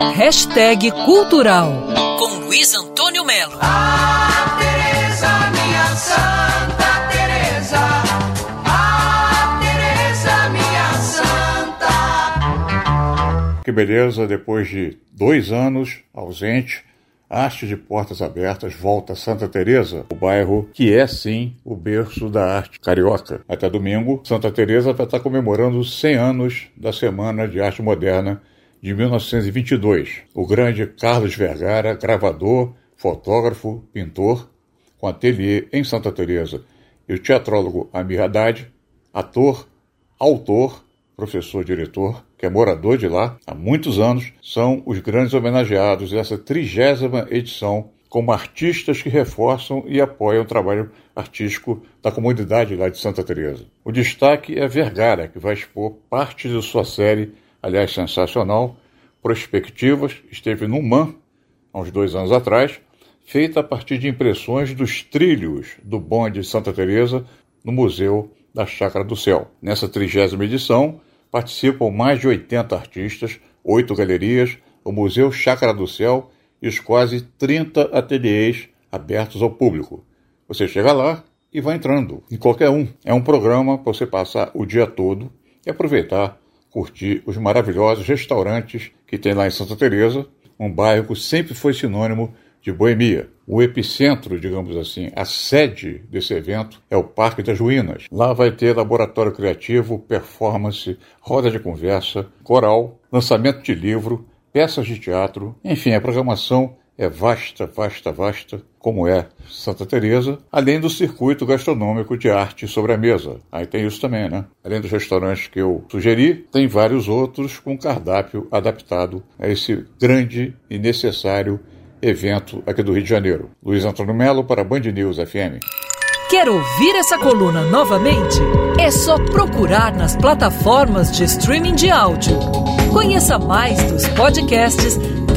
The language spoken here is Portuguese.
Hashtag Cultural com Luiz Antônio Melo. Ah, Tereza, minha Santa Teresa. Ah, Teresa, minha santa. Que beleza, depois de dois anos ausente, Arte de Portas Abertas volta a Santa Teresa, o bairro que é sim o berço da arte carioca. Até domingo, Santa Teresa vai estar comemorando 100 anos da Semana de Arte Moderna de 1922. O grande Carlos Vergara, gravador, fotógrafo, pintor, com ateliê em Santa Teresa, e o teatrólogo Amir Haddad, ator, autor, professor diretor, que é morador de lá há muitos anos, são os grandes homenageados dessa trigésima edição como artistas que reforçam e apoiam o trabalho artístico da comunidade lá de Santa Teresa. O destaque é Vergara, que vai expor parte de sua série aliás sensacional, Prospectivas, esteve no MAN, há uns dois anos atrás, feita a partir de impressões dos trilhos do bonde de Santa Teresa no Museu da Chácara do Céu. Nessa trigésima edição, participam mais de 80 artistas, oito galerias, o Museu Chácara do Céu e os quase 30 ateliês abertos ao público. Você chega lá e vai entrando, em qualquer um. É um programa para você passar o dia todo e aproveitar curtir os maravilhosos restaurantes que tem lá em Santa Teresa, um bairro que sempre foi sinônimo de boemia. O epicentro, digamos assim, a sede desse evento é o Parque das Ruínas. Lá vai ter laboratório criativo, performance, roda de conversa, coral, lançamento de livro, peças de teatro, enfim, a programação é vasta, vasta, vasta, como é Santa Teresa, além do circuito gastronômico de arte sobre a mesa. Aí tem isso também, né? Além dos restaurantes que eu sugeri, tem vários outros com cardápio adaptado a esse grande e necessário evento aqui do Rio de Janeiro. Luiz Antônio Melo para Band News FM. Quer ouvir essa coluna novamente? É só procurar nas plataformas de streaming de áudio. Conheça mais dos podcasts